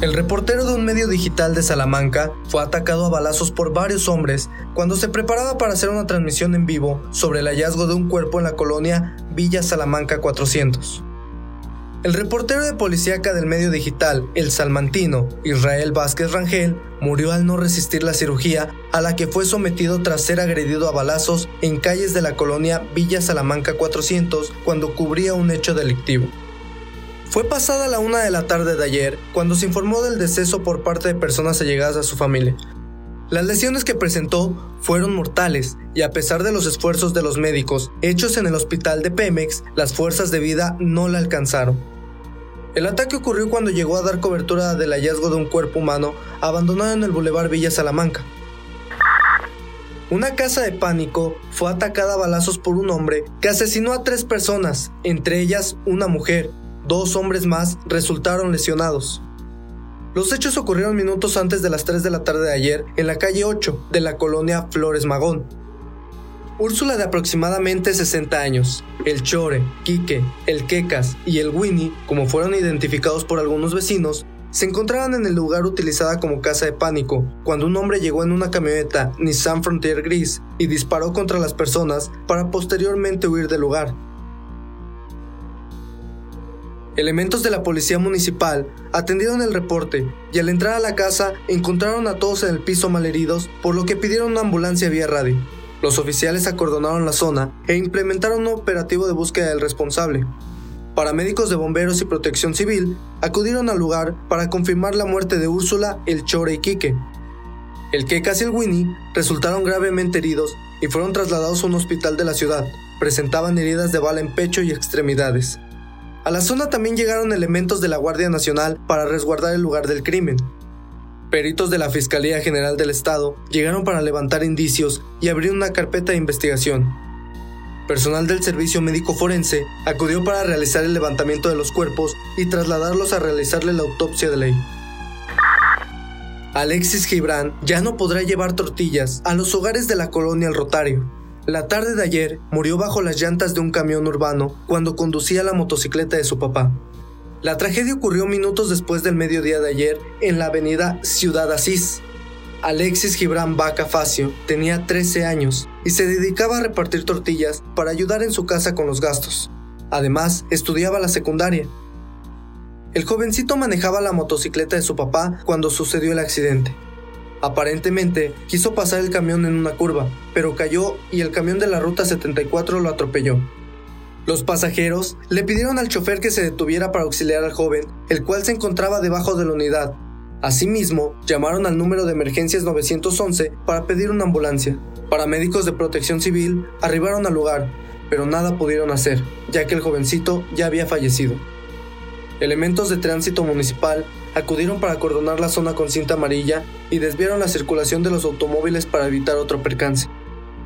El reportero de un medio digital de Salamanca fue atacado a balazos por varios hombres cuando se preparaba para hacer una transmisión en vivo sobre el hallazgo de un cuerpo en la colonia Villa Salamanca 400. El reportero de policíaca del medio digital, el salmantino Israel Vázquez Rangel, murió al no resistir la cirugía a la que fue sometido tras ser agredido a balazos en calles de la colonia Villa Salamanca 400 cuando cubría un hecho delictivo. Fue pasada la una de la tarde de ayer cuando se informó del deceso por parte de personas allegadas a su familia. Las lesiones que presentó fueron mortales y a pesar de los esfuerzos de los médicos hechos en el hospital de Pemex, las fuerzas de vida no la alcanzaron. El ataque ocurrió cuando llegó a dar cobertura del hallazgo de un cuerpo humano abandonado en el Boulevard Villa Salamanca. Una casa de pánico fue atacada a balazos por un hombre que asesinó a tres personas, entre ellas una mujer, Dos hombres más resultaron lesionados. Los hechos ocurrieron minutos antes de las 3 de la tarde de ayer en la calle 8 de la colonia Flores Magón. Úrsula de aproximadamente 60 años, el Chore, Quique, el Quecas y el Winnie, como fueron identificados por algunos vecinos, se encontraban en el lugar utilizada como casa de pánico cuando un hombre llegó en una camioneta Nissan Frontier gris y disparó contra las personas para posteriormente huir del lugar. Elementos de la policía municipal atendieron el reporte y al entrar a la casa encontraron a todos en el piso malheridos, por lo que pidieron una ambulancia vía radio. Los oficiales acordonaron la zona e implementaron un operativo de búsqueda del responsable. Paramédicos de bomberos y protección civil acudieron al lugar para confirmar la muerte de Úrsula, el Chore y Quique. El Kekas y el Winnie resultaron gravemente heridos y fueron trasladados a un hospital de la ciudad. Presentaban heridas de bala en pecho y extremidades. A la zona también llegaron elementos de la Guardia Nacional para resguardar el lugar del crimen. Peritos de la Fiscalía General del Estado llegaron para levantar indicios y abrir una carpeta de investigación. Personal del Servicio Médico Forense acudió para realizar el levantamiento de los cuerpos y trasladarlos a realizarle la autopsia de ley. Alexis Gibran ya no podrá llevar tortillas a los hogares de la colonia El Rotario. La tarde de ayer murió bajo las llantas de un camión urbano cuando conducía la motocicleta de su papá. La tragedia ocurrió minutos después del mediodía de ayer en la avenida Ciudad Asís. Alexis Gibran Vaca Facio tenía 13 años y se dedicaba a repartir tortillas para ayudar en su casa con los gastos. Además, estudiaba la secundaria. El jovencito manejaba la motocicleta de su papá cuando sucedió el accidente. Aparentemente, quiso pasar el camión en una curva, pero cayó y el camión de la ruta 74 lo atropelló. Los pasajeros le pidieron al chofer que se detuviera para auxiliar al joven, el cual se encontraba debajo de la unidad. Asimismo, llamaron al número de emergencias 911 para pedir una ambulancia. Paramédicos de protección civil arribaron al lugar, pero nada pudieron hacer, ya que el jovencito ya había fallecido. Elementos de tránsito municipal acudieron para acordonar la zona con cinta amarilla y desviaron la circulación de los automóviles para evitar otro percance.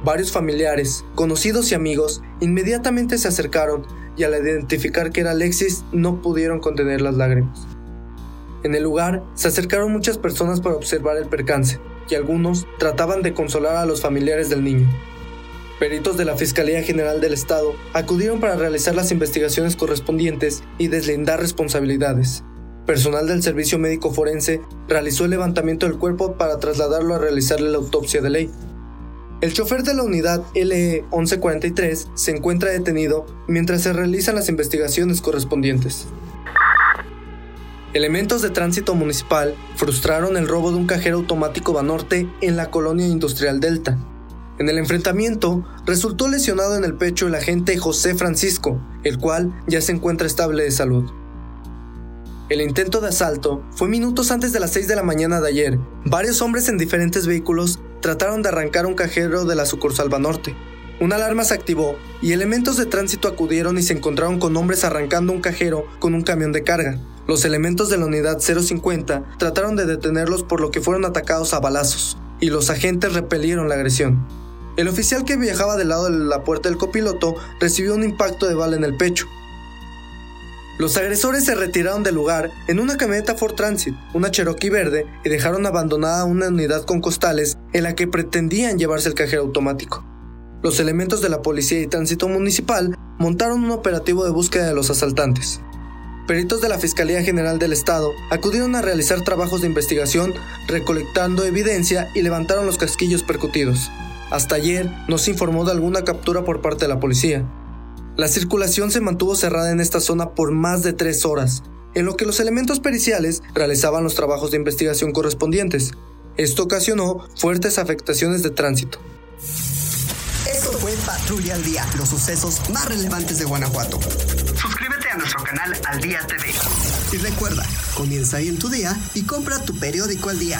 Varios familiares, conocidos y amigos inmediatamente se acercaron y al identificar que era Alexis no pudieron contener las lágrimas. En el lugar se acercaron muchas personas para observar el percance y algunos trataban de consolar a los familiares del niño. Peritos de la Fiscalía General del Estado acudieron para realizar las investigaciones correspondientes y deslindar responsabilidades. Personal del Servicio Médico Forense realizó el levantamiento del cuerpo para trasladarlo a realizarle la autopsia de ley. El chofer de la unidad LE 1143 se encuentra detenido mientras se realizan las investigaciones correspondientes. Elementos de tránsito municipal frustraron el robo de un cajero automático Banorte en la colonia industrial Delta. En el enfrentamiento, resultó lesionado en el pecho el agente José Francisco, el cual ya se encuentra estable de salud. El intento de asalto fue minutos antes de las 6 de la mañana de ayer. Varios hombres en diferentes vehículos trataron de arrancar un cajero de la sucursal Banorte. Una alarma se activó y elementos de tránsito acudieron y se encontraron con hombres arrancando un cajero con un camión de carga. Los elementos de la unidad 050 trataron de detenerlos por lo que fueron atacados a balazos, y los agentes repelieron la agresión. El oficial que viajaba del lado de la puerta del copiloto recibió un impacto de bala en el pecho. Los agresores se retiraron del lugar en una camioneta Ford Transit, una Cherokee verde, y dejaron abandonada una unidad con costales en la que pretendían llevarse el cajero automático. Los elementos de la policía y tránsito municipal montaron un operativo de búsqueda de los asaltantes. Peritos de la Fiscalía General del Estado acudieron a realizar trabajos de investigación, recolectando evidencia y levantaron los casquillos percutidos. Hasta ayer no se informó de alguna captura por parte de la policía. La circulación se mantuvo cerrada en esta zona por más de tres horas, en lo que los elementos periciales realizaban los trabajos de investigación correspondientes. Esto ocasionó fuertes afectaciones de tránsito. Esto fue Patrulla al Día, los sucesos más relevantes de Guanajuato. A nuestro canal Al Día TV. Y recuerda, comienza ahí en tu día y compra tu periódico al día.